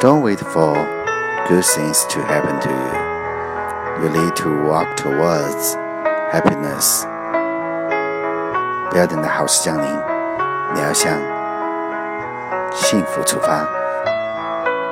Don't wait for good things to happen to you. You need to walk towards happiness. 不要等到好事降临，你要向幸福出发。